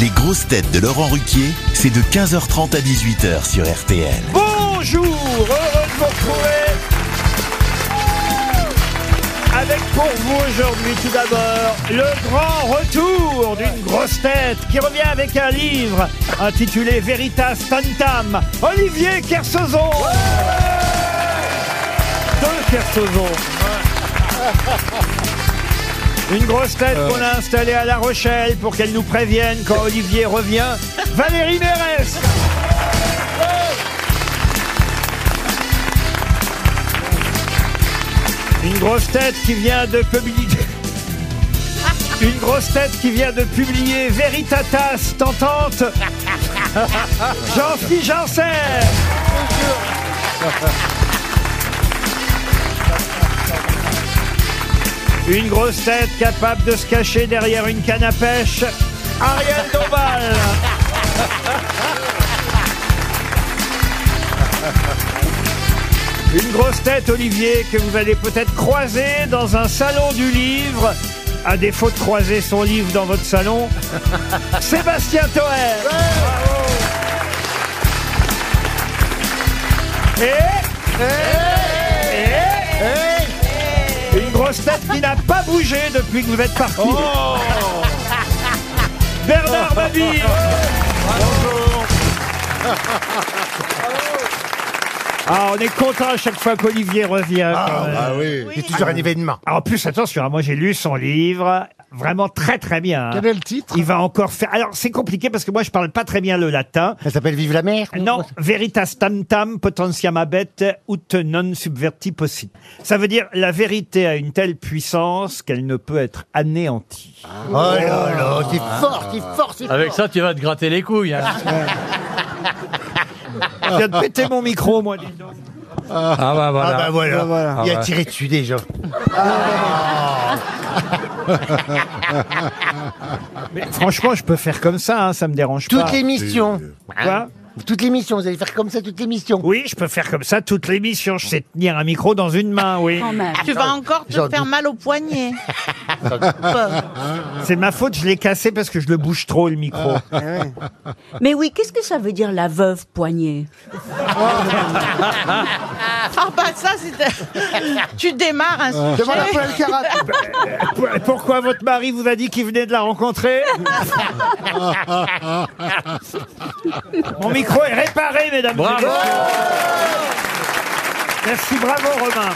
Les grosses têtes de Laurent Ruquier, c'est de 15h30 à 18h sur RTL. Bonjour, heureux de vous retrouver. Avec pour vous aujourd'hui tout d'abord le grand retour d'une grosse tête qui revient avec un livre intitulé Veritas Tantam, Olivier Kersozon. Deux Kersozon. Une grosse tête qu'on a installée à La Rochelle pour qu'elle nous prévienne quand Olivier revient, Valérie Mérès. Une grosse tête qui vient de publier. Une grosse tête qui vient de publier Veritatas Tentante. Jean-Philippe Janssen. Une grosse tête capable de se cacher derrière une canne à pêche. Ariel Dombal. Une grosse tête, Olivier, que vous allez peut-être croiser dans un salon du livre. À défaut de croiser son livre dans votre salon, Sébastien Toer. Et, et- une grosse tête qui n'a pas bougé depuis que vous êtes parti. Bernard Mabille. Ah, on est content à chaque fois qu'Olivier revient. quand même. Ah oui. C'est toujours un événement. Ah, En plus, attention, hein, moi j'ai lu son livre, vraiment très très bien. hein. Quel est le titre? Il va encore faire. Alors c'est compliqué parce que moi je parle pas très bien le latin. Ça s'appelle Vive la mer Non, veritas tantam potentiam abet ut non subverti possit. Ça veut dire la vérité a une telle puissance qu'elle ne peut être anéantie. Oh là là, c'est fort, c'est fort, c'est fort. Avec ça, tu vas te gratter les couilles. hein. Je viens de péter mon micro, moi. dis donc. Ah bah Ah voilà. bah voilà, Ah il a tiré dessus déjà. Mais franchement, je peux faire comme ça, hein, ça me dérange pas. Toute l'émission. Quoi Toute l'émission, vous allez faire comme ça toute l'émission. Oui, je peux faire comme ça toute l'émission. Je sais tenir un micro dans une main, oui. Quand même. Tu vas encore te J'en faire doute. mal au poignet. C'est ma faute, je l'ai cassé parce que je le bouge trop, le micro. Mais oui, qu'est-ce que ça veut dire la veuve poignée Ah bah ça, c'est... tu démarres un sujet. Demande à Paul Alcarat. Pour- Pourquoi votre mari vous a dit qu'il venait de la rencontrer Mon micro est réparé, mesdames et messieurs. Merci, bravo Romain.